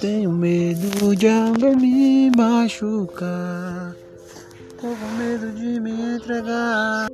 Tenho medo de alguém me machucar. Tô com medo de me entregar.